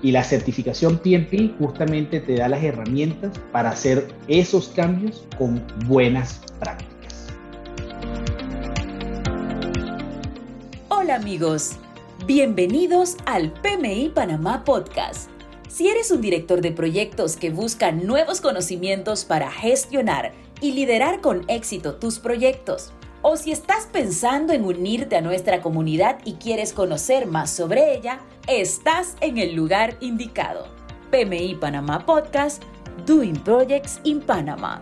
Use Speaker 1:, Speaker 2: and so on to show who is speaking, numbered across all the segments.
Speaker 1: Y la certificación PMP justamente te da las herramientas para hacer esos cambios con buenas prácticas.
Speaker 2: Hola amigos, bienvenidos al PMI Panamá Podcast. Si eres un director de proyectos que busca nuevos conocimientos para gestionar y liderar con éxito tus proyectos, o si estás pensando en unirte a nuestra comunidad y quieres conocer más sobre ella, estás en el lugar indicado. PMI Panamá Podcast, Doing Projects in Panama.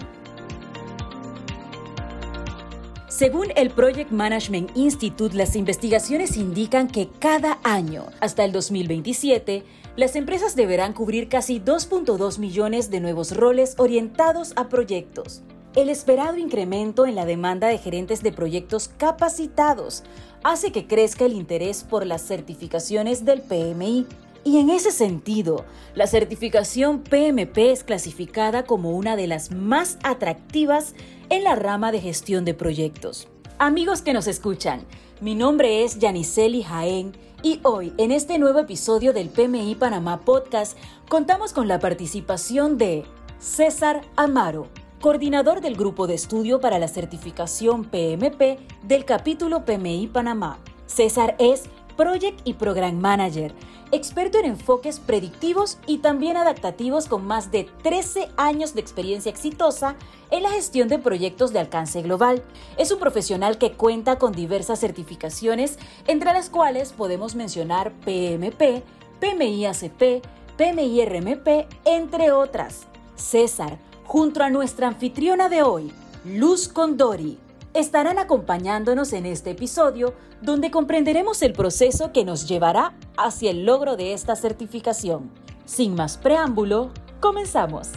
Speaker 2: Según el Project Management Institute, las investigaciones indican que cada año, hasta el 2027, las empresas deberán cubrir casi 2.2 millones de nuevos roles orientados a proyectos. El esperado incremento en la demanda de gerentes de proyectos capacitados hace que crezca el interés por las certificaciones del PMI. Y en ese sentido, la certificación PMP es clasificada como una de las más atractivas en la rama de gestión de proyectos. Amigos que nos escuchan, mi nombre es Yaniseli Jaén y hoy en este nuevo episodio del PMI Panamá Podcast contamos con la participación de César Amaro, coordinador del Grupo de Estudio para la Certificación PMP del capítulo PMI Panamá. César es Project y Program Manager, experto en enfoques predictivos y también adaptativos con más de 13 años de experiencia exitosa en la gestión de proyectos de alcance global. Es un profesional que cuenta con diversas certificaciones, entre las cuales podemos mencionar PMP, PMI ACP, PMI RMP, entre otras. César, junto a nuestra anfitriona de hoy, Luz Condori. Estarán acompañándonos en este episodio donde comprenderemos el proceso que nos llevará hacia el logro de esta certificación. Sin más preámbulo, comenzamos.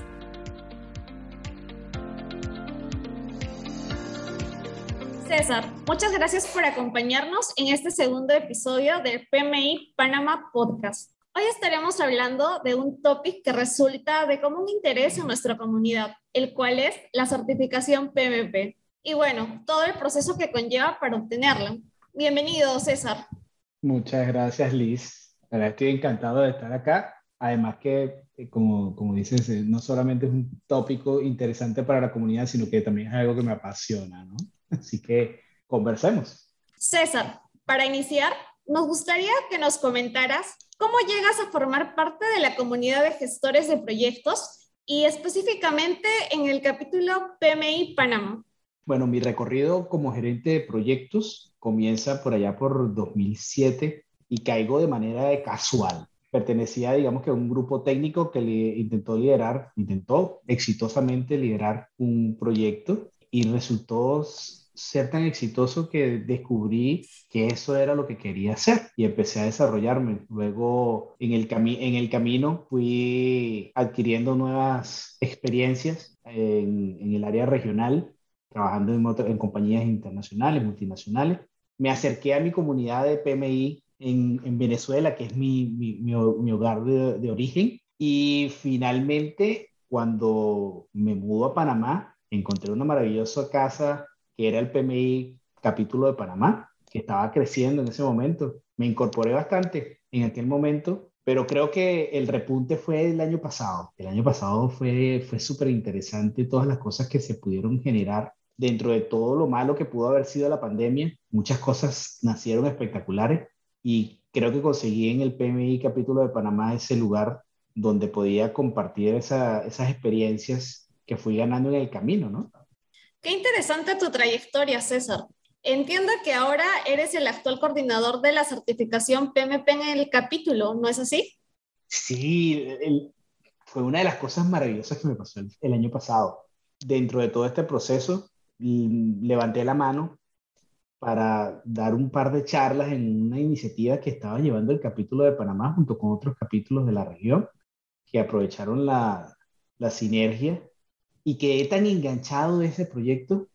Speaker 3: César, muchas gracias por acompañarnos en este segundo episodio del PMI Panama Podcast. Hoy estaremos hablando de un topic que resulta de común interés en nuestra comunidad, el cual es la certificación PMP. Y bueno, todo el proceso que conlleva para obtenerla. Bienvenido, César.
Speaker 1: Muchas gracias, Liz. estoy encantado de estar acá. Además que, eh, como, como dices, eh, no solamente es un tópico interesante para la comunidad, sino que también es algo que me apasiona, ¿no? Así que conversemos.
Speaker 3: César, para iniciar, nos gustaría que nos comentaras ¿Cómo llegas a formar parte de la comunidad de gestores de proyectos y específicamente en el capítulo PMI Panamá?
Speaker 1: Bueno, mi recorrido como gerente de proyectos comienza por allá por 2007 y caigo de manera casual. Pertenecía, digamos que a un grupo técnico que le intentó liderar, intentó exitosamente liderar un proyecto y resultó ser tan exitoso que descubrí que eso era lo que quería hacer y empecé a desarrollarme. Luego en el, en el camino fui adquiriendo nuevas experiencias en, en el área regional, trabajando en, en, compañías internacionales, multinacionales. Me acerqué a mi comunidad de PMI en, en Venezuela, que es mi, mi, mi, hogar de, de origen. Y finalmente, cuando me mudo a Panamá, encontré una maravillosa casa que era el PMI capítulo de Panamá, que estaba creciendo en ese momento. Me incorporé bastante en aquel momento, pero creo que el repunte fue el año pasado. El año pasado fue, fue súper interesante todas las cosas que se pudieron generar dentro de todo lo malo que pudo haber sido la pandemia. Muchas cosas nacieron espectaculares y creo que conseguí en el PMI capítulo de Panamá ese lugar donde podía compartir esas experiencias que fui ganando en el camino, ¿no?
Speaker 3: Qué interesante tu trayectoria, César. Entiendo que ahora eres el actual coordinador de la certificación PMP en el capítulo, ¿no es así?
Speaker 1: Sí, fue una de las cosas maravillosas que me pasó el, año pasado. Dentro de todo este proceso, levanté la mano para dar un par de charlas en una iniciativa que estaba llevando el capítulo de Panamá junto con otros capítulos de la región que aprovecharon la, la sinergia y quedé tan enganchado de ese proyecto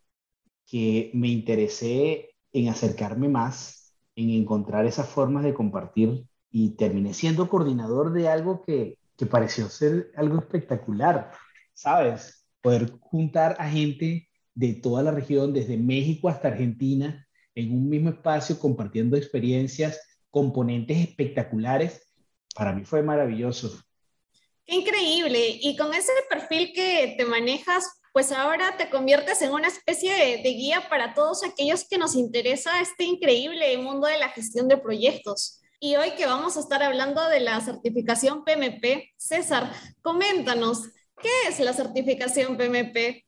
Speaker 1: que me interesé en acercarme más, en encontrar esas formas de compartir y terminé siendo coordinador de algo que, que pareció ser algo espectacular, ¿sabes? Poder juntar a gente de toda la región, desde México hasta Argentina, en un mismo espacio, compartiendo experiencias, componentes espectaculares para mí fue maravilloso.
Speaker 3: Qué increíble. Y con ese perfil que te manejas, pues ahora te conviertes en una especie de, de, guía para todos aquellos que nos interesa este increíble mundo de la gestión de proyectos. Y hoy que vamos a estar hablando de la certificación PMP, César, coméntanos, ¿qué es la certificación PMP?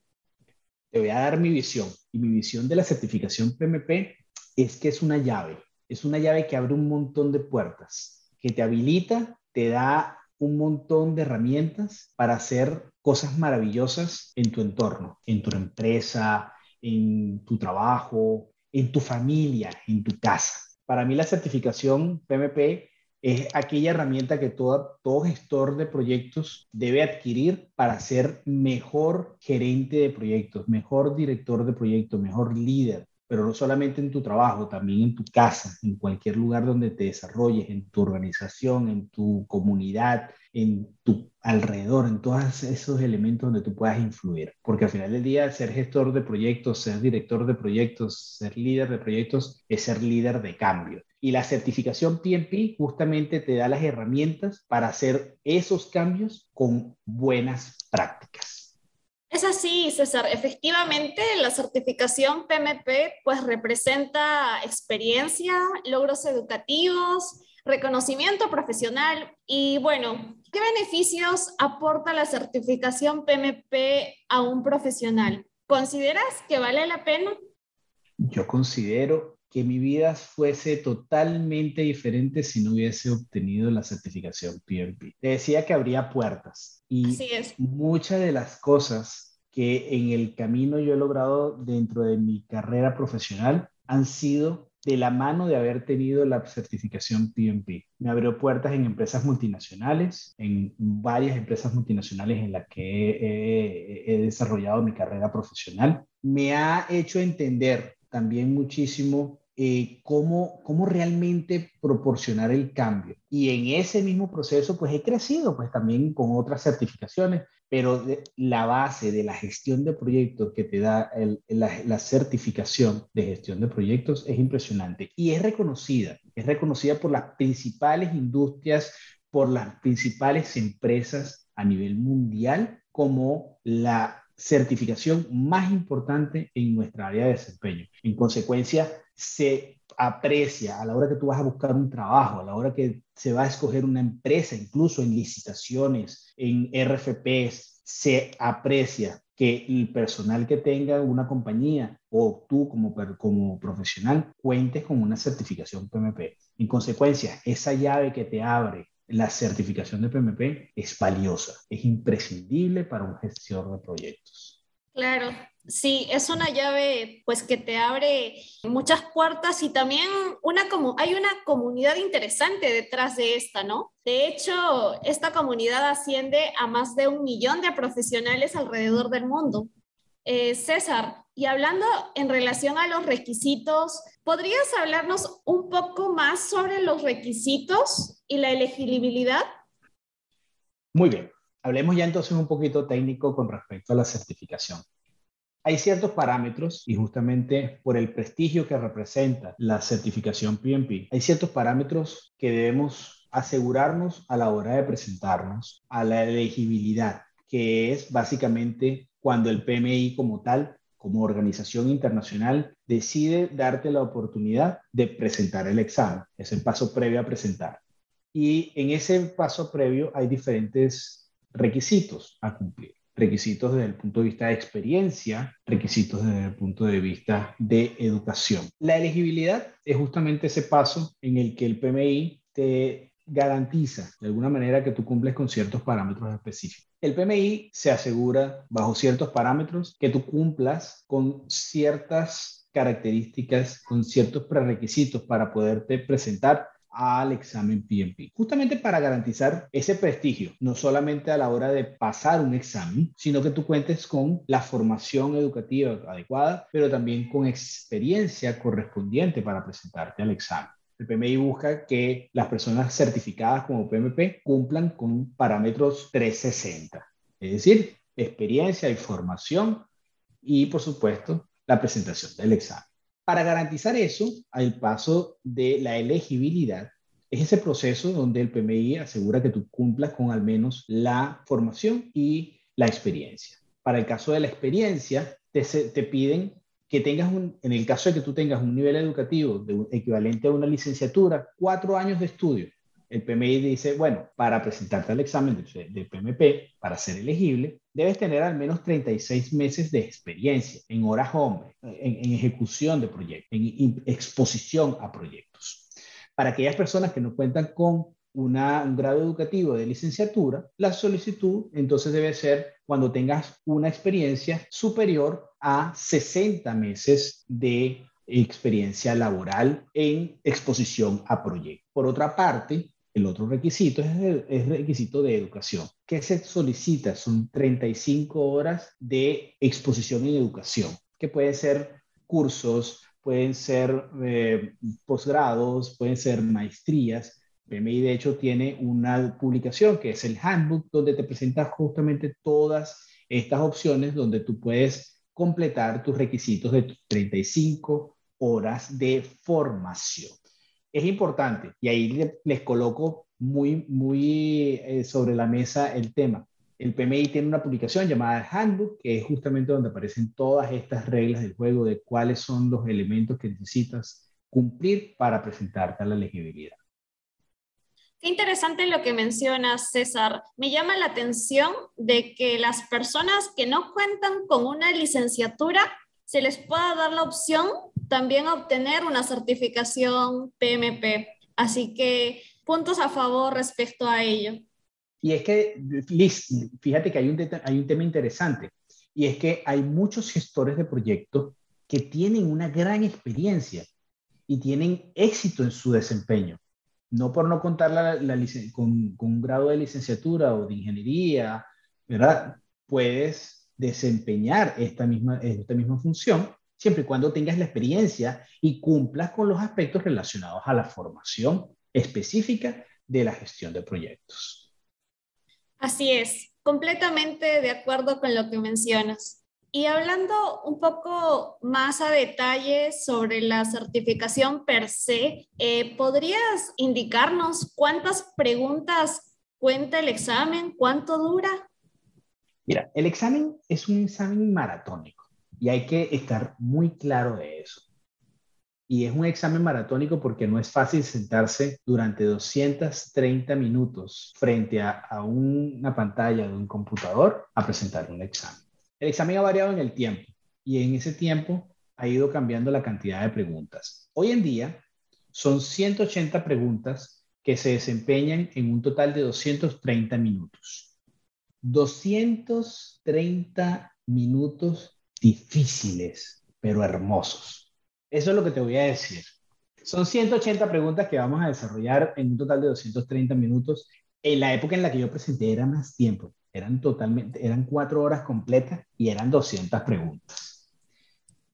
Speaker 1: Te voy a dar mi visión. Y mi visión de la certificación PMP es que es una llave. Es una llave que abre un montón de puertas, que te habilita, te da un montón de herramientas para hacer cosas maravillosas en tu entorno, en tu empresa, en tu trabajo, en tu familia, en tu casa. Para mí la certificación PMP es aquella herramienta que todo, gestor de proyectos debe adquirir para ser mejor gerente de proyectos, mejor director de proyectos, mejor líder, pero no solamente en tu trabajo, también en tu casa, en cualquier lugar donde te desarrolles, en tu organización, en tu comunidad, en tu alrededor, en todos esos elementos donde tú puedas influir. Porque al final del día, ser gestor de proyectos, ser director de proyectos, ser líder de proyectos, es ser líder de cambio. Y la certificación PMP justamente te da las herramientas para hacer esos cambios con buenas prácticas.
Speaker 3: Es así, César. Efectivamente, la certificación PMP pues representa experiencia, logros educativos, reconocimiento profesional y bueno, ¿qué beneficios aporta la certificación PMP a un profesional? ¿Consideras que vale la pena?
Speaker 1: Yo considero que mi vida fuese totalmente diferente si no hubiese obtenido la certificación PMP. Te decía que habría puertas y muchas de las cosas que en el camino yo he logrado dentro de mi carrera profesional han sido de la mano de haber tenido la certificación PMP. Me abrió puertas en empresas multinacionales, en varias empresas multinacionales en las que he, he desarrollado mi carrera profesional. Me ha hecho entender también muchísimo eh, cómo, cómo realmente proporcionar el cambio. Y en ese mismo proceso, pues he crecido, pues también con otras certificaciones, pero la base de la gestión de proyectos que te da la, la, certificación de gestión de proyectos es impresionante y es reconocida, es reconocida por las principales industrias, por las principales empresas a nivel mundial como la certificación más importante en nuestra área de desempeño. En consecuencia, se aprecia a la hora que tú vas a buscar un trabajo, a la hora que se va a escoger una empresa, incluso en licitaciones, en RFPs, se aprecia que el personal que tenga una compañía o tú como, como profesional cuentes con una certificación PMP. En consecuencia, esa llave que te abre la certificación de PMP es valiosa, es imprescindible para un gestor de proyectos.
Speaker 3: Claro, sí, es una llave pues que te abre muchas puertas y también una como hay una comunidad interesante detrás de esta, ¿no? De hecho, esta comunidad asciende a más de un millón de profesionales alrededor del mundo. Eh, César, y hablando en relación a los requisitos, ¿podrías hablarnos un poco más sobre los requisitos y la elegibilidad?
Speaker 1: Muy bien. Hablemos ya entonces un poquito técnico con respecto a la certificación. Hay ciertos parámetros y justamente por el prestigio que representa la certificación PMP, hay ciertos parámetros que debemos asegurarnos a la hora de presentarnos a la elegibilidad, que es básicamente cuando el PMI como tal, como organización internacional, decide darte la oportunidad de presentar el examen. Es el paso previo a presentar. Y en ese paso previo hay diferentes requisitos a cumplir. Requisitos desde el punto de vista de experiencia, requisitos desde el punto de vista de educación. La elegibilidad es justamente ese paso en el que el PMI te garantiza de alguna manera que tú cumples con ciertos parámetros específicos. El PMI se asegura bajo ciertos parámetros que tú cumplas con ciertas características, con ciertos prerequisitos para poderte presentar al examen PMP, justamente para garantizar ese prestigio, no solamente a la hora de pasar un examen, sino que tú cuentes con la formación educativa adecuada, pero también con experiencia correspondiente para presentarte al examen. El PMI busca que las personas certificadas como PMP cumplan con parámetros 360, es decir, experiencia y formación y, por supuesto, la presentación del examen. Para garantizar eso, al paso de la elegibilidad, Es ese proceso donde el PMI asegura que tú cumplas con al menos la formación y la experiencia. Para el caso de la experiencia, te, te piden que tengas un, en el caso de que tú tengas un nivel educativo de, equivalente a una licenciatura, cuatro años de estudio. El PMI dice, bueno, para presentarte al examen de, PMP, para ser elegible, debes tener al menos 36 meses de experiencia en horas hombre, en, ejecución de proyectos, en exposición a proyectos. Para aquellas personas que no cuentan con un grado educativo de licenciatura, la solicitud entonces debe ser cuando tengas una experiencia superior a 60 meses de experiencia laboral en exposición a proyectos. Por otra parte, el otro requisito es el, requisito de educación. ¿Qué se solicita? Son 35 horas de exposición en educación, que pueden ser cursos, pueden ser eh, posgrados, pueden ser maestrías, PMI de hecho tiene una publicación que es el handbook donde te presenta justamente todas estas opciones donde tú puedes completar tus requisitos de 35 horas de formación. Es importante y ahí les coloco muy, muy eh, sobre la mesa el tema. El PMI tiene una publicación llamada Handbook, que es justamente donde aparecen todas estas reglas del juego de cuáles son los elementos que necesitas cumplir para presentarte a la elegibilidad.
Speaker 3: Interesante lo que mencionas, César. Me llama la atención de que las personas que no cuentan con una licenciatura se les pueda dar la opción también a obtener una certificación PMP. Así que puntos a favor respecto a ello.
Speaker 1: Y es que, Liz, fíjate que hay un, hay un tema interesante, y es que hay muchos gestores de proyectos que tienen una gran experiencia y tienen éxito en su desempeño no por no contar con, un grado de licenciatura o de ingeniería, ¿verdad? Puedes desempeñar esta misma, esta misma función siempre y cuando tengas la experiencia y cumplas con los aspectos relacionados a la formación específica de la gestión de proyectos.
Speaker 3: Así es, completamente de acuerdo con lo que mencionas. Y hablando un poco más a detalle sobre la certificación per se, eh, ¿podrías indicarnos cuántas preguntas cuenta el examen? ¿Cuánto dura?
Speaker 1: Mira, el examen es un examen maratónico y hay que estar muy claro de eso. Y es un examen maratónico porque no es fácil sentarse durante 230 minutos frente a, a una pantalla de un computador a presentar un examen. El examen ha variado en el tiempo y en ese tiempo ha ido cambiando la cantidad de preguntas. Hoy en día son 180 preguntas que se desempeñan en un total de 230 minutos. 230 minutos difíciles, pero hermosos. Eso es lo que te voy a decir. Son 180 preguntas que vamos a desarrollar en un total de 230 minutos. En la época en la que yo presenté era más tiempo. Eran totalmente, eran cuatro horas completas y eran 200 preguntas.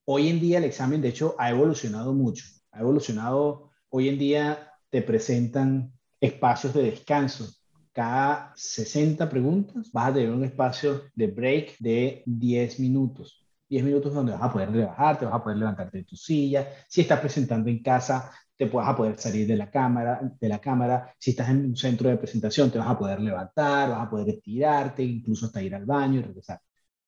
Speaker 1: Hoy en día el examen, de hecho, ha evolucionado mucho. Ha evolucionado, hoy en día te presentan espacios de descanso. Cada 60 preguntas vas a tener un espacio de break de 10 minutos. 10 minutos donde vas a poder rebajar, te vas a poder levantarte de tu silla. Si estás presentando en casa, te vas a poder salir de la cámara, de la cámara. Si estás en un centro de presentación, te vas a poder levantar, vas a poder estirarte, incluso hasta ir al baño y regresar.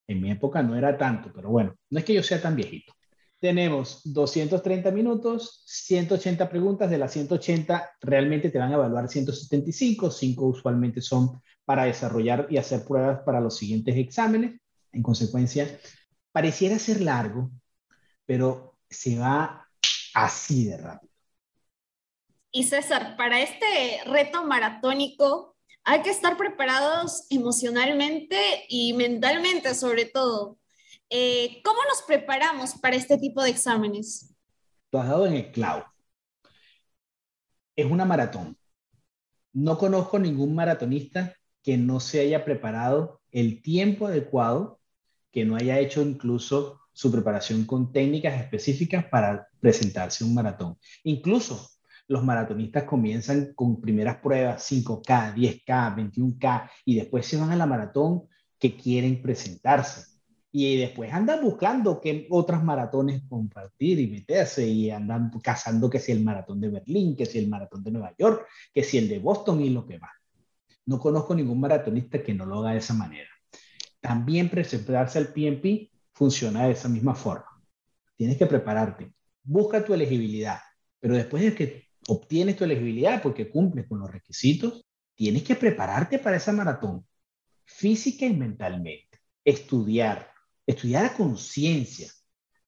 Speaker 1: En mi época no era tanto, pero bueno, no es que yo sea tan viejito. Tenemos 230 minutos, 180 preguntas, de las 180 realmente te van a evaluar 175, 5 usualmente son para desarrollar y hacer pruebas para los siguientes exámenes. En consecuencia, pareciera ser largo, pero se va así de rápido.
Speaker 3: Y César, para este reto maratónico hay que estar preparados emocionalmente y mentalmente sobre todo. Eh, ¿Cómo nos preparamos para este tipo de exámenes?
Speaker 1: Tú has dado en el clavo. Es una maratón. No conozco ningún maratonista que no se haya preparado el tiempo adecuado, que no haya hecho incluso su preparación con técnicas específicas para presentarse un maratón. Incluso los maratonistas comienzan con primeras pruebas 5K, 10K, 21K y después se van a la maratón que quieren presentarse. Y después andan buscando qué otras maratones compartir y meterse y andan cazando que si el maratón de Berlín, que si el maratón de Nueva York, que si el de Boston y lo que va. No conozco ningún maratonista que no lo haga de esa manera. También presentarse al PMP funciona de esa misma forma. Tienes que prepararte. Busca tu elegibilidad, pero después de que obtienes tu elegibilidad porque cumples con los requisitos, tienes que prepararte para esa maratón, física y mentalmente. Estudiar, estudiar a conciencia,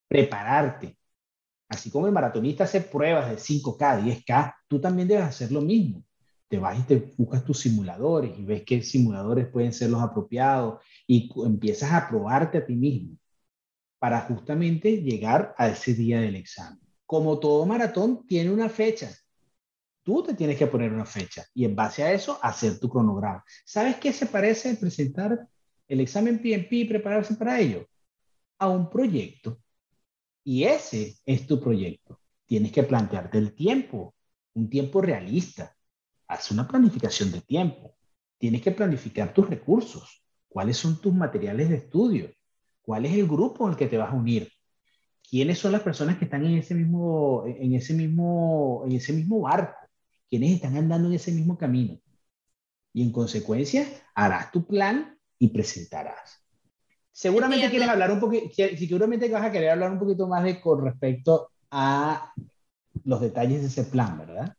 Speaker 1: prepararte. Así como el maratonista hace pruebas de 5K, 10K, tú también debes hacer lo mismo. Te vas y te buscas tus simuladores y ves qué simuladores pueden ser los apropiados y empiezas a probarte a ti mismo para justamente llegar a ese día del examen. Como todo maratón tiene una fecha, tú te tienes que poner una fecha y en base a eso hacer tu cronograma. ¿Sabes qué se parece presentar el examen PMP y prepararse para ello? A un proyecto. Y ese es tu proyecto. Tienes que plantearte el tiempo, un tiempo realista. Haz una planificación de tiempo. Tienes que planificar tus recursos. ¿Cuáles son tus materiales de estudio? ¿Cuál es el grupo al que te vas a unir? ¿Quiénes son las personas que están en ese mismo, en ese mismo, en ese mismo barco? ¿Quiénes están andando en ese mismo camino? Y en consecuencia, harás tu plan y presentarás. Seguramente quieres hablar un poquito, seguramente vas a querer hablar un poquito más de con respecto a los detalles de ese plan, ¿verdad?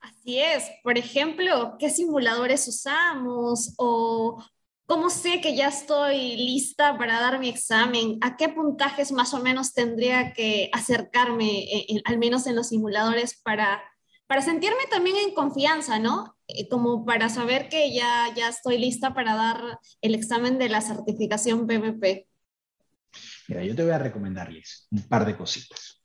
Speaker 3: Así es. Por ejemplo, ¿qué simuladores usamos? ¿O cómo sé que ya estoy lista para dar mi examen? ¿A qué puntajes más o menos tendría que acercarme, al menos en los simuladores, para, para sentirme también en confianza, ¿no? Eh, como para saber que ya, ya estoy lista para dar el examen de la certificación PMP?
Speaker 1: Mira, yo te voy a recomendarles un par de cositas.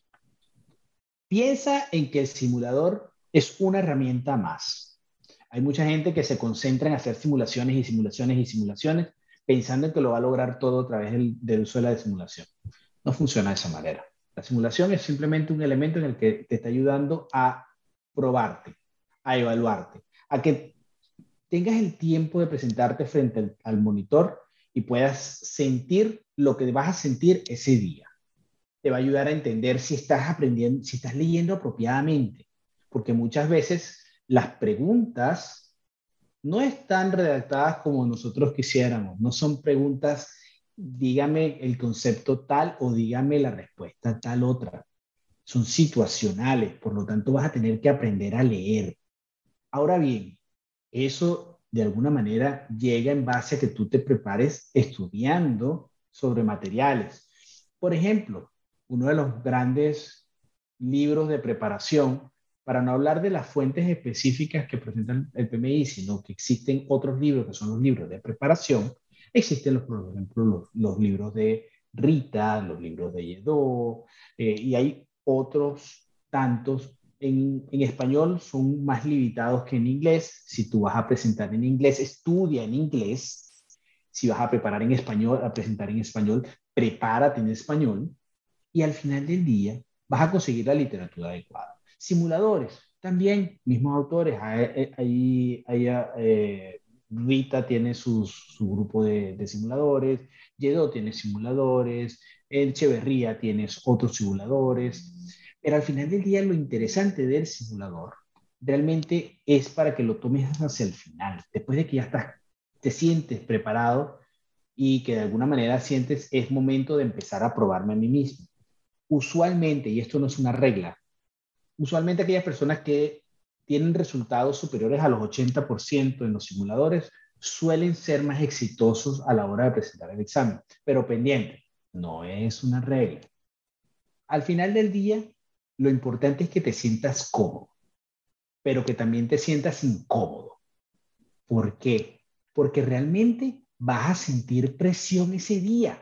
Speaker 1: Piensa en que el simulador es una herramienta más. Hay mucha gente que se concentra en hacer simulaciones y simulaciones y simulaciones pensando en que lo va a lograr todo a través del, del uso de la simulación. No funciona de esa manera. La simulación es simplemente un elemento en el que te está ayudando a probarte, a evaluarte a que tengas el tiempo de presentarte frente al, monitor y puedas sentir lo que vas a sentir ese día. Te va a ayudar a entender si estás aprendiendo, si estás leyendo apropiadamente, porque muchas veces las preguntas no están redactadas como nosotros quisiéramos, no son preguntas, dígame el concepto tal o dígame la respuesta tal otra. Son situacionales, por lo tanto vas a tener que aprender a leer, Ahora bien, eso de alguna manera llega en base a que tú te prepares estudiando sobre materiales. Por ejemplo, uno de los grandes libros de preparación, para no hablar de las fuentes específicas que presentan el PMI, sino que existen otros libros que son los libros de preparación, existen los, por ejemplo, los, libros de Rita, los libros de Yedó, eh, y hay otros tantos en, español son más limitados que en inglés. Si tú vas a presentar en inglés, estudia en inglés. Si vas a preparar en español, a presentar en español, prepárate en español. Y al final del día vas a conseguir la literatura adecuada. Simuladores, también, mismos autores. Ahí, ahí, eh, Rita tiene su grupo de, de simuladores, Yedo tiene simuladores, Echeverría tiene otros simuladores. Pero al final del día lo interesante del simulador realmente es para que lo tomes hacia el final, después de que ya estás, te sientes preparado y que de alguna manera sientes es momento de empezar a probarme a mí mismo. Usualmente, y esto no es una regla, usualmente aquellas personas que tienen resultados superiores a los 80% en los simuladores suelen ser más exitosos a la hora de presentar el examen, pero pendiente, no es una regla. Al final del día, lo importante es que te sientas cómodo, pero que también te sientas incómodo. ¿Por qué? Porque realmente vas a sentir presión ese día.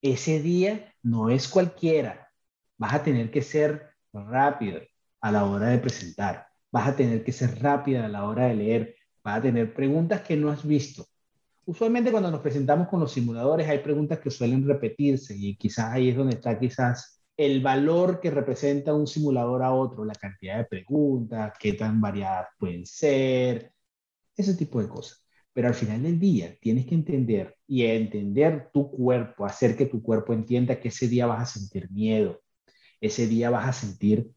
Speaker 1: Ese día no es cualquiera. Vas a tener que ser rápido a la hora de presentar. Vas a tener que ser rápida a la hora de leer. Vas a tener preguntas que no has visto. Usualmente cuando nos presentamos con los simuladores hay preguntas que suelen repetirse y quizás ahí es donde está quizás el valor que representa un simulador a otro, la cantidad de preguntas, qué tan variadas pueden ser, ese tipo de cosas. Pero al final del día tienes que entender y entender tu cuerpo, hacer que tu cuerpo entienda que ese día vas a sentir miedo, ese día vas a sentir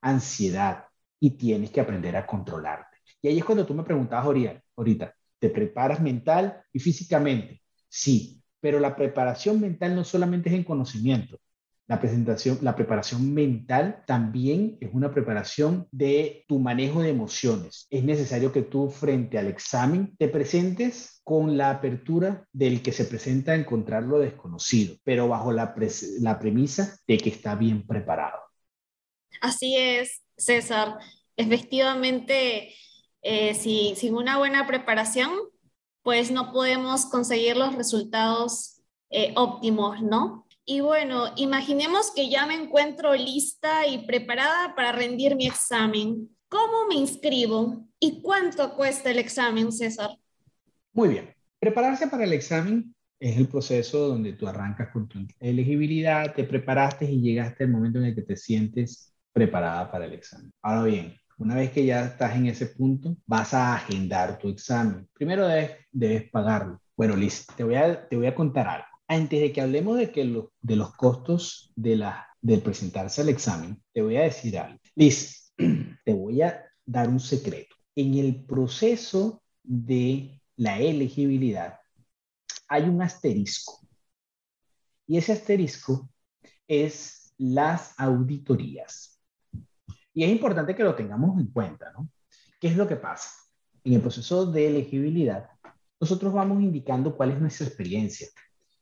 Speaker 1: ansiedad y tienes que aprender a controlarte. Y ahí es cuando tú me preguntabas ahorita, ¿te preparas mental y físicamente? Sí, pero la preparación mental no solamente es en conocimiento, la presentación, la preparación mental también es una preparación de tu manejo de emociones. Es necesario que tú frente al examen te presentes con la apertura del que se presenta a encontrar lo desconocido, pero bajo la, la premisa de que está bien preparado.
Speaker 3: Así es, César. Efectivamente, eh, si, sin una buena preparación, pues no podemos conseguir los resultados eh, óptimos, ¿no? Y bueno, imaginemos que ya me encuentro lista y preparada para rendir mi examen. ¿Cómo me inscribo y cuánto cuesta el examen, César?
Speaker 1: Muy bien. Prepararse para el examen es el proceso donde tú arrancas con tu elegibilidad, te preparaste y llegaste al momento en el que te sientes preparada para el examen. Ahora bien, una vez que ya estás en ese punto, vas a agendar tu examen. Primero debes, debes pagarlo. Bueno, Liz, te voy, a, te voy a contar algo antes de que hablemos de, que de los costos de, la, de presentarse al examen, te voy a decir algo. Liz, te voy a dar un secreto. En el proceso de la elegibilidad hay un asterisco. Y ese asterisco es las auditorías. Y es importante que lo tengamos en cuenta, ¿no? ¿Qué es lo que pasa? En el proceso de elegibilidad, nosotros vamos indicando cuál es nuestra experiencia,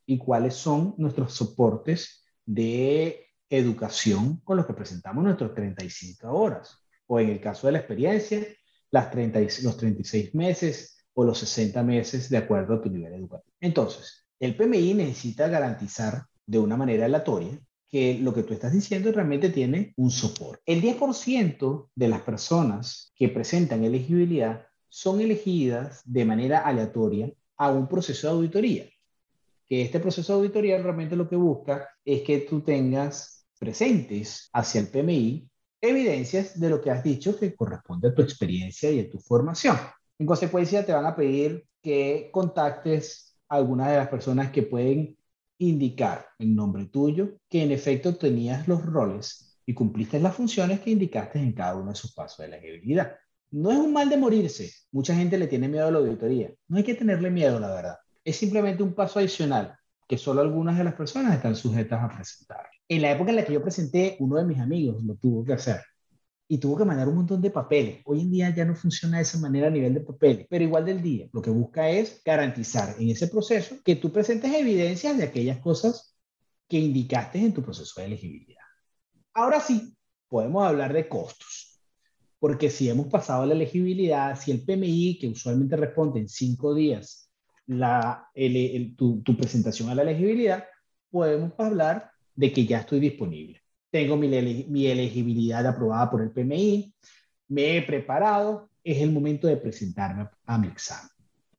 Speaker 1: y cuáles son nuestros soportes de educación con los que presentamos nuestros 35 horas. O en el caso de la experiencia, las 30, los 36 meses o los 60 meses de acuerdo a tu nivel educativo. Entonces, el PMI necesita garantizar de una manera aleatoria que lo que tú estás diciendo realmente tiene un soporte. El 10% de las personas que presentan elegibilidad son elegidas de manera aleatoria a un proceso de auditoría que este proceso de auditoría realmente lo que busca es que tú tengas presentes hacia el PMI evidencias de lo que has dicho que corresponde a tu experiencia y a tu formación. En consecuencia, te van a pedir que contactes a algunas de las personas que pueden indicar en nombre tuyo que en efecto tenías los roles y cumpliste las funciones que indicaste en cada uno de sus pasos de elegibilidad. No es un mal de morirse. Mucha gente le tiene miedo a la auditoría. No hay que tenerle miedo, la verdad es simplemente un paso adicional que solo algunas de las personas están sujetas a presentar. En la época en la que yo presenté, uno de mis amigos lo tuvo que hacer y tuvo que mandar un montón de papeles. Hoy en día ya no funciona de esa manera a nivel de papeles, pero igual del día. Lo que busca es garantizar en ese proceso que tú presentes evidencias de aquellas cosas que indicaste en tu proceso de elegibilidad. Ahora sí, podemos hablar de costos, porque si hemos pasado la elegibilidad, si el PMI, que usualmente responde en cinco días, la, tu, presentación a la elegibilidad, podemos hablar de que ya estoy disponible. Tengo mi, mi elegibilidad aprobada por el PMI, me he preparado, es el momento de presentarme a mi examen.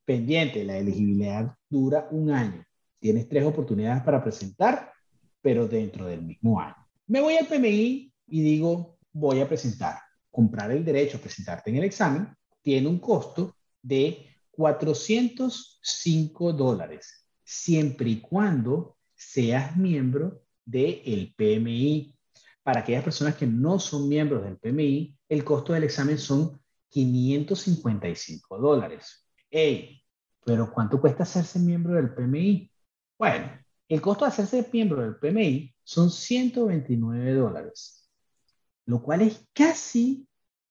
Speaker 1: Pendiente, la elegibilidad dura un año. Tienes tres oportunidades para presentar, pero dentro del mismo año. Me voy al PMI y digo, voy a presentar. Comprar el derecho a presentarte en el examen tiene un costo de 405 dólares, siempre y cuando seas miembro del PMI. Para aquellas personas que no son miembros del PMI, el costo del examen son 555 dólares. Ey, pero ¿cuánto cuesta hacerse miembro del PMI? Bueno, el costo de hacerse miembro del PMI son 129 dólares, lo cual es casi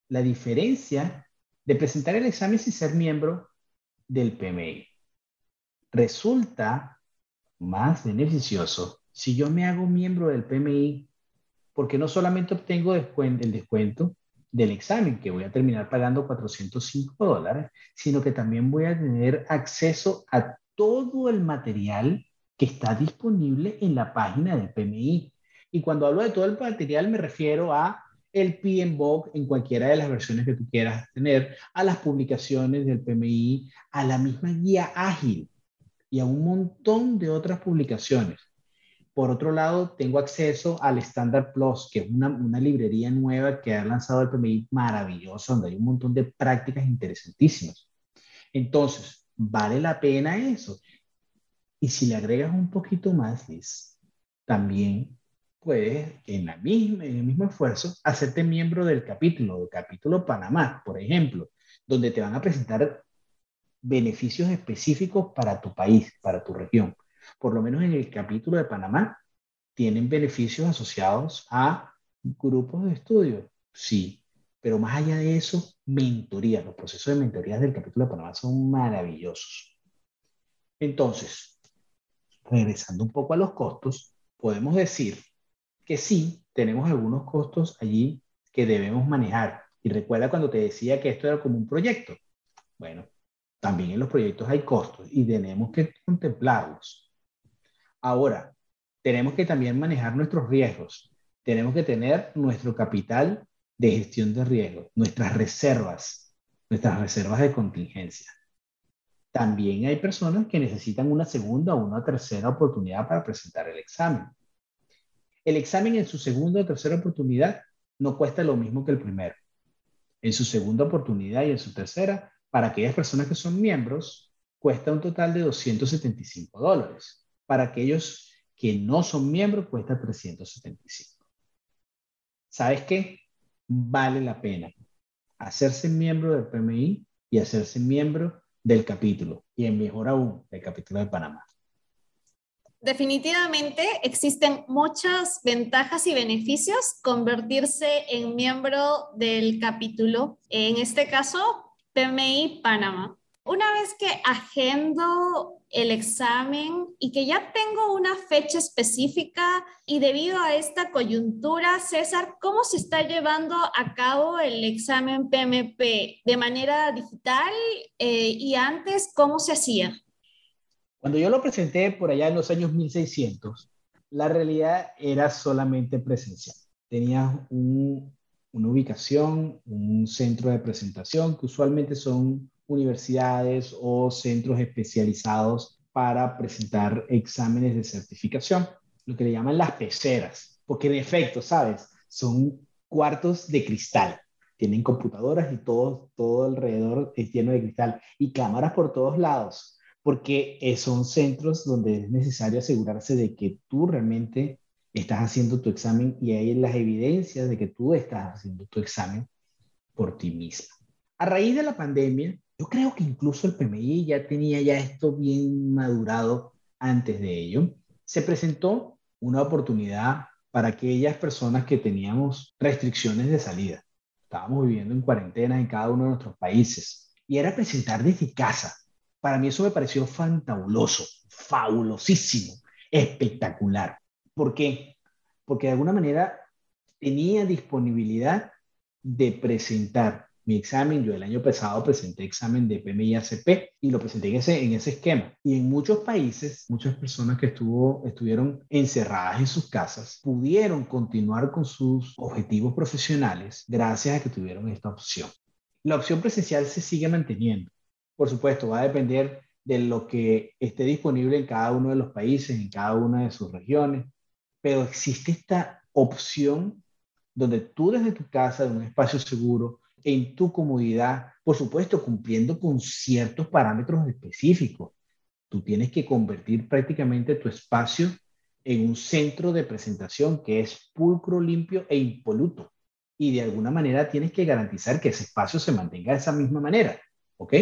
Speaker 1: la diferencia de presentar el examen sin ser miembro del PMI. Resulta más beneficioso si yo me hago miembro del PMI, porque no solamente obtengo el descuento del examen, que voy a terminar pagando 405 dólares, sino que también voy a tener acceso a todo el material que está disponible en la página del PMI. Y cuando hablo de todo el material me refiero a el PMBOK en cualquiera de las versiones que tú quieras tener, a las publicaciones del PMI, a la misma guía ágil y a un montón de otras publicaciones. Por otro lado, tengo acceso al Standard Plus, que es una, una librería nueva que ha lanzado el PMI maravilloso, donde hay un montón de prácticas interesantísimas. Entonces, vale la pena eso. Y si le agregas un poquito más, Liz, también puedes, en, la misma, en el mismo esfuerzo, hacerte miembro del capítulo, del capítulo Panamá, por ejemplo, donde te van a presentar beneficios específicos para tu país, para tu región. Por lo menos en el capítulo de Panamá, tienen beneficios asociados a grupos de estudio, sí, pero más allá de eso, mentoría, los procesos de mentoría del capítulo de Panamá son maravillosos. Entonces, regresando un poco a los costos, podemos decir que sí, tenemos algunos costos allí que debemos manejar. Y recuerda cuando te decía que esto era como un proyecto. Bueno, también en los proyectos hay costos y tenemos que contemplarlos. Ahora, tenemos que también manejar nuestros riesgos. Tenemos que tener nuestro capital de gestión de riesgos, nuestras reservas, nuestras reservas de contingencia. También hay personas que necesitan una segunda o una tercera oportunidad para presentar el examen. El examen en su segunda o tercera oportunidad no cuesta lo mismo que el primero. En su segunda oportunidad y en su tercera, para aquellas personas que son miembros, cuesta un total de 275 dólares. Para aquellos que no son miembros, cuesta 375. ¿Sabes qué? Vale la pena hacerse miembro del PMI y hacerse miembro del capítulo, y en mejor aún, del capítulo de Panamá.
Speaker 3: Definitivamente existen muchas ventajas y beneficios convertirse en miembro del capítulo, en este caso, PMI Panamá. Una vez que agendo el examen y que ya tengo una fecha específica y debido a esta coyuntura, César, ¿cómo se está llevando a cabo el examen PMP? ¿De manera digital eh, y antes cómo se hacía?
Speaker 1: Cuando yo lo presenté por allá en los años 1600, la realidad era solamente presencial. Tenía una ubicación, un centro de presentación, que usualmente son universidades o centros especializados para presentar exámenes de certificación, lo que le llaman las peceras, porque en efecto, ¿sabes? Son cuartos de cristal, tienen computadoras y todo, todo alrededor es lleno de cristal y cámaras por todos lados, porque son centros donde es necesario asegurarse de que tú realmente estás haciendo tu examen y hay las evidencias de que tú estás haciendo tu examen por ti misma. A raíz de la pandemia, yo creo que incluso el PMI ya tenía ya esto bien madurado antes de ello. Se presentó una oportunidad para aquellas personas que teníamos restricciones de salida. Estábamos viviendo en cuarentena en cada uno de nuestros países y era presentar desde casa. Para mí eso me pareció fantabuloso, fabulosísimo, espectacular. ¿Por qué? Porque de alguna manera tenía disponibilidad de presentar mi examen. Yo el año pasado presenté examen de PMI-ACP y lo presenté en ese, en ese esquema. Y en muchos países, muchas personas que estuvo, estuvieron encerradas en sus casas pudieron continuar con sus objetivos profesionales gracias a que tuvieron esta opción. La opción presencial se sigue manteniendo. Por supuesto, va a depender de lo que esté disponible en cada uno de los países, en cada una de sus regiones, pero existe esta opción donde tú desde tu casa, de un espacio seguro, en tu comodidad, por supuesto, cumpliendo con ciertos parámetros específicos. Tú tienes que convertir prácticamente tu espacio en un centro de presentación que es pulcro, limpio e impoluto. Y de alguna manera tienes que garantizar que ese espacio se mantenga de esa misma manera. ¿Ok?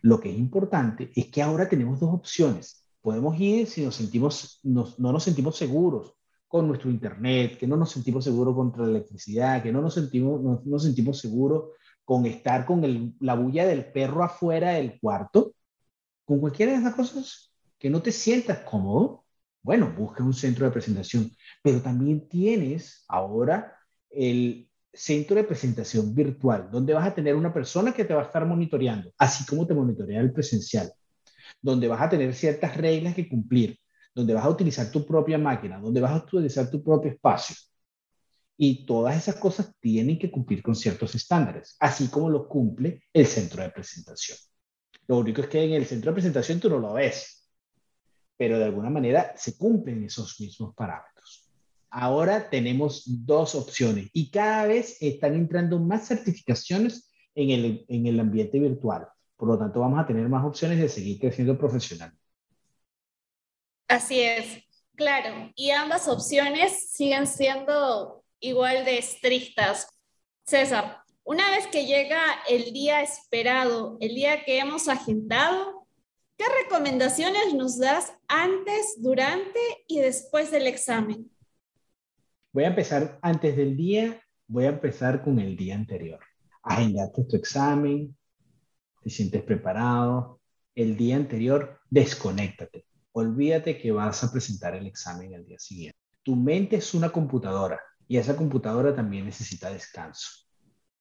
Speaker 1: Lo que es importante es que ahora tenemos dos opciones. Podemos ir si nos sentimos, no nos sentimos seguros con nuestro internet, que no nos sentimos seguros contra la electricidad, que no nos sentimos, no, nos sentimos seguros con estar con la bulla del perro afuera del cuarto, con cualquiera de esas cosas, que no te sientas cómodo, bueno, busca un centro de presentación, pero también tienes ahora el centro de presentación virtual, donde vas a tener una persona que te va a estar monitoreando, así como te monitorea el presencial, donde vas a tener ciertas reglas que cumplir, donde vas a utilizar tu propia máquina, donde vas a utilizar tu propio espacio. Y todas esas cosas tienen que cumplir con ciertos estándares, así como lo cumple el centro de presentación. Lo único es que en el centro de presentación tú no lo ves, pero de alguna manera se cumplen esos mismos parámetros. Ahora tenemos dos opciones y cada vez están entrando más certificaciones en el, en el ambiente virtual. Por lo tanto, vamos a tener más opciones de seguir creciendo profesional.
Speaker 3: Así es, claro. Y ambas opciones siguen siendo igual de estrictas. César, una vez que llega el día esperado, el día que hemos agendado, ¿qué recomendaciones nos das antes, durante y después del examen?
Speaker 1: Voy a empezar antes del día, voy a empezar con el día anterior. Agendaste tu examen, te sientes preparado. El día anterior, desconéctate. Olvídate que vas a presentar el examen el día siguiente. Tu mente es una computadora y esa computadora también necesita descanso.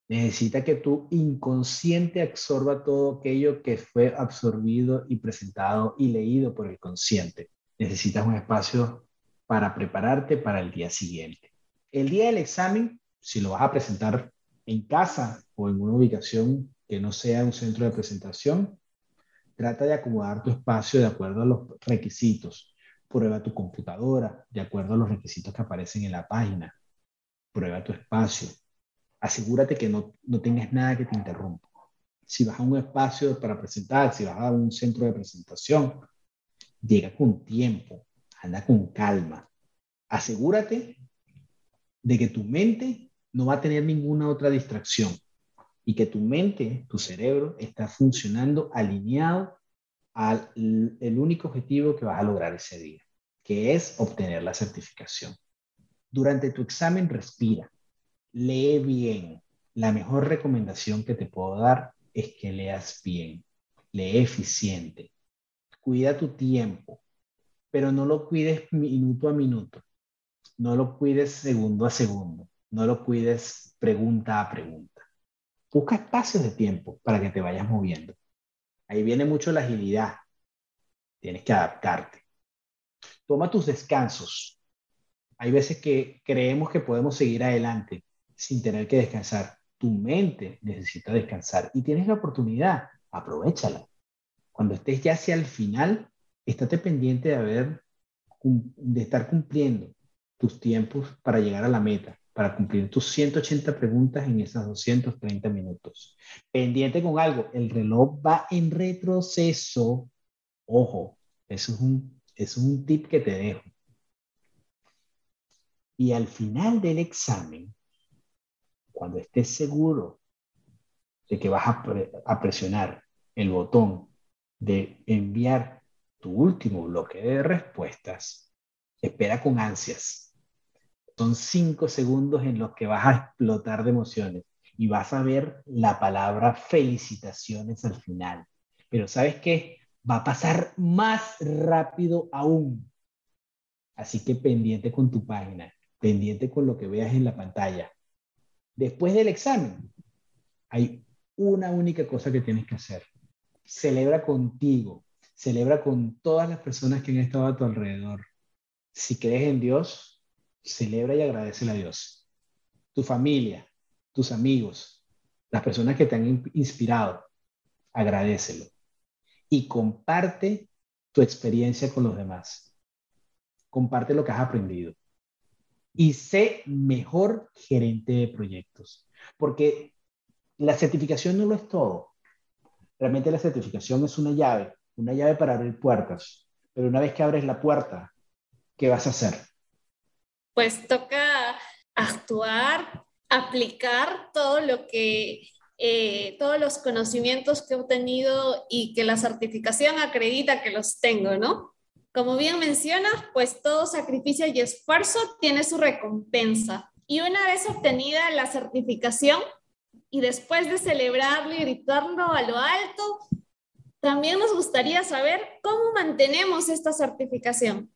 Speaker 1: Necesita que tu inconsciente absorba todo aquello que fue absorbido y presentado y leído por el consciente. Necesitas un espacio para prepararte para el día siguiente. El día del examen, si lo vas a presentar en casa o en una ubicación que no sea un centro de presentación, trata de acomodar tu espacio de acuerdo a los requisitos. Prueba tu computadora de acuerdo a los requisitos que aparecen en la página. Prueba tu espacio. Asegúrate que no, no tengas nada que te interrumpa. Si vas a un espacio para presentar, si vas a un centro de presentación, llega con tiempo, anda con calma. Asegúrate de que tu mente no va a tener ninguna otra distracción y que tu mente, tu cerebro, está funcionando alineado al el único objetivo que vas a lograr ese día, que es obtener la certificación. Durante tu examen respira, lee bien. La mejor recomendación que te puedo dar es que leas bien, lee eficiente, cuida tu tiempo, pero no lo cuides minuto a minuto, no lo cuides segundo a segundo, no lo cuides pregunta a pregunta. Busca espacios de tiempo para que te vayas moviendo. Ahí viene mucho la agilidad. Tienes que adaptarte. Toma tus descansos. Hay veces que creemos que podemos seguir adelante sin tener que descansar. Tu mente necesita descansar y tienes la oportunidad. Aprovechala. Cuando estés ya hacia el final, estate pendiente de haber de estar cumpliendo tus tiempos para llegar a la meta para cumplir tus 180 preguntas en esas 230 minutos. Pendiente con algo, el reloj va en retroceso. Ojo, eso es un, es un tip que te dejo. Y al final del examen, cuando estés seguro de que vas a, presionar el botón de enviar tu último bloque de respuestas, espera con ansias son cinco segundos en los que vas a explotar de emociones y vas a ver la palabra felicitaciones al final. Pero ¿sabes qué? Va a pasar más rápido aún. Así que pendiente con tu página, pendiente con lo que veas en la pantalla. Después del examen, hay una única cosa que tienes que hacer. Celebra contigo, celebra con todas las personas que han estado a tu alrededor. Si crees en Dios, celebra y agradece a Dios. Tu familia, tus amigos, las personas que te han inspirado, agradecelo. Y comparte tu experiencia con los demás. Comparte lo que has aprendido. Y sé mejor gerente de proyectos. Porque la certificación no lo es todo. Realmente la certificación es una llave, una llave para abrir puertas. Pero una vez que abres la puerta, ¿qué vas a hacer?
Speaker 3: pues toca actuar, aplicar todo lo que, eh, todos los conocimientos que he obtenido y que la certificación acredita que los tengo, ¿no? Como bien mencionas, pues todo sacrificio y esfuerzo tiene su recompensa. Y una vez obtenida la certificación y después de celebrarlo y gritarlo a lo alto, también nos gustaría saber cómo mantenemos esta certificación.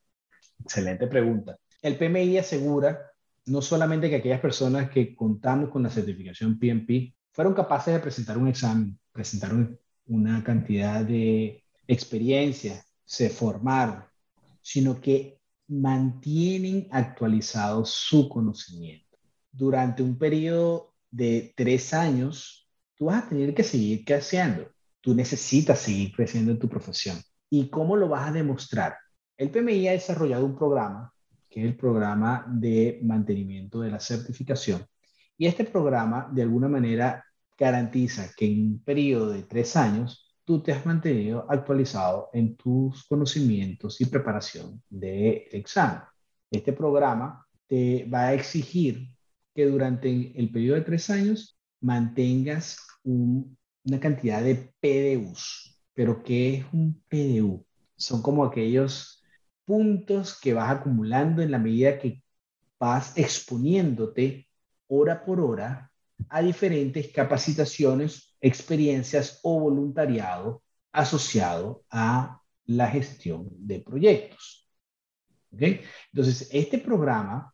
Speaker 1: Excelente pregunta. El PMI asegura no solamente que aquellas personas que contamos con la certificación PMP fueron capaces de presentar un examen, presentaron una cantidad de experiencia, se formaron, sino que mantienen actualizado su conocimiento. Durante un periodo de tres años, tú vas a tener que seguir creciendo. Tú necesitas seguir creciendo en tu profesión. ¿Y cómo lo vas a demostrar? El PMI ha desarrollado un programa que es el programa de mantenimiento de la certificación. Y este programa, de alguna manera, garantiza que en un periodo de tres años tú te has mantenido actualizado en tus conocimientos y preparación del examen. Este programa te va a exigir que durante el periodo de tres años mantengas una cantidad de PDUs. Pero ¿qué es un PDU? Son como aquellos puntos que vas acumulando en la medida que vas exponiéndote hora por hora a diferentes capacitaciones, experiencias o voluntariado asociado a la gestión de proyectos. Entonces, este programa,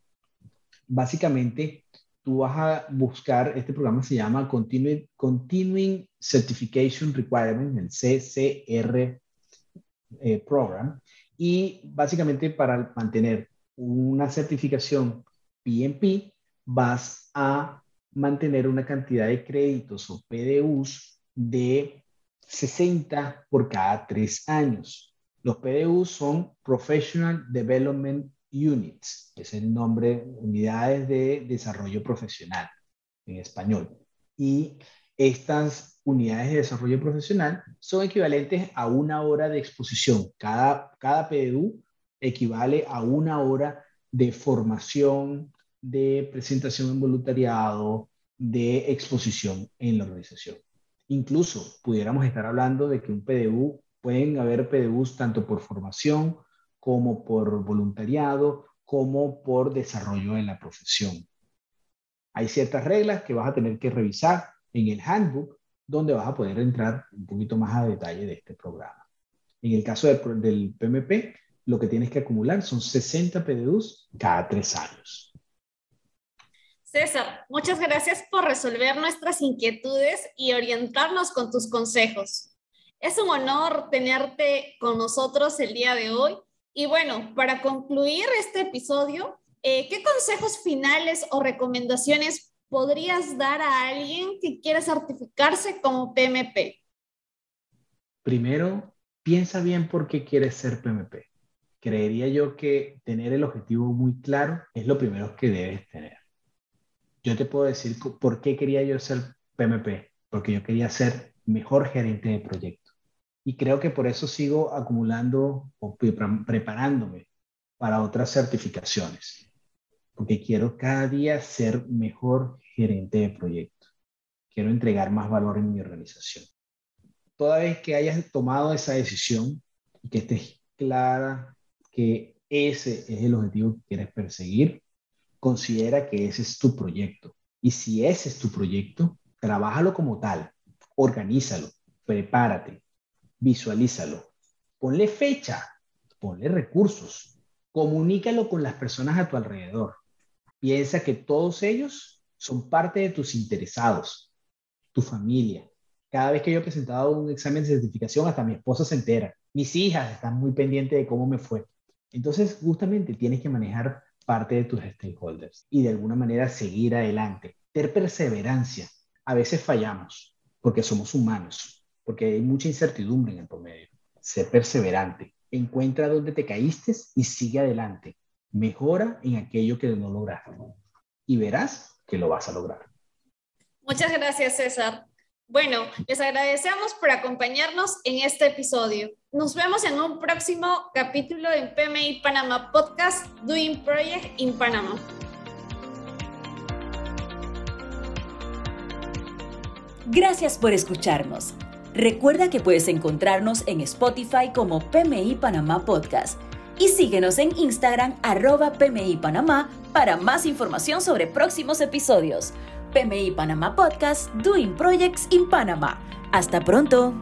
Speaker 1: básicamente, tú vas a buscar, este programa se llama Continuing, Continuing Certification Requirement, el CCR eh, Program, y básicamente para mantener una certificación PMP, vas a mantener una cantidad de créditos o PDUs de 60 por cada tres años. Los PDUs son Professional Development Units, es el nombre, unidades de desarrollo profesional en español. Y estas unidades de desarrollo profesional son equivalentes a una hora de exposición. Cada, cada PDU equivale a una hora de formación, de presentación en voluntariado, de exposición en la organización. Incluso pudiéramos estar hablando de que un PDU, pueden haber PDUs tanto por formación como por voluntariado, como por desarrollo en la profesión. Hay ciertas reglas que vas a tener que revisar en el handbook, donde vas a poder entrar un poquito más a detalle de este programa. En el caso del PMP, lo que tienes que acumular son 60 PDUs cada tres años.
Speaker 3: César, muchas gracias por resolver nuestras inquietudes y orientarnos con tus consejos. Es un honor tenerte con nosotros el día de hoy. Y bueno, para concluir este episodio, eh, ¿qué consejos finales o recomendaciones podrías dar a alguien que quiera certificarse como PMP?
Speaker 1: Primero, piensa bien por qué quieres ser PMP. Creería yo que tener el objetivo muy claro es lo primero que debes tener yo te puedo decir por qué quería yo ser PMP, porque yo quería ser mejor gerente de proyecto. Y creo que por eso sigo acumulando o preparándome para otras certificaciones, porque quiero cada día ser mejor gerente de proyecto. Quiero entregar más valor en mi organización. Toda vez que hayas tomado esa decisión y que estés clara que ese es el objetivo que quieres perseguir, considera que ese es tu proyecto. Y si ese es tu proyecto, trabájalo como tal, organízalo, prepárate, visualízalo, ponle fecha, ponle recursos, comunícalo con las personas a tu alrededor. Piensa que todos ellos son parte de tus interesados, tu familia. Cada vez que yo he presentado un examen de certificación, hasta mi esposa se entera. Mis hijas están muy pendientes de cómo me fue. Entonces, justamente tienes que manejar parte de tus stakeholders y de alguna manera seguir adelante. Ter perseverancia. A veces fallamos porque somos humanos, porque hay mucha incertidumbre en el promedio. Sé perseverante. Encuentra dónde te caíste y sigue adelante. Mejora en aquello que no lograste. Y verás que lo vas a lograr.
Speaker 3: Muchas gracias, César. Bueno, les agradecemos por acompañarnos en este episodio. Nos vemos en un próximo capítulo en PMI Panama Podcast Doing Project in Panama.
Speaker 2: Gracias por escucharnos. Recuerda que puedes encontrarnos en Spotify como PMI Panamá Podcast y síguenos en Instagram arroba PMI Panamá para más información sobre próximos episodios. PMI Panamá Podcast, Doing Projects in Panama. Hasta pronto.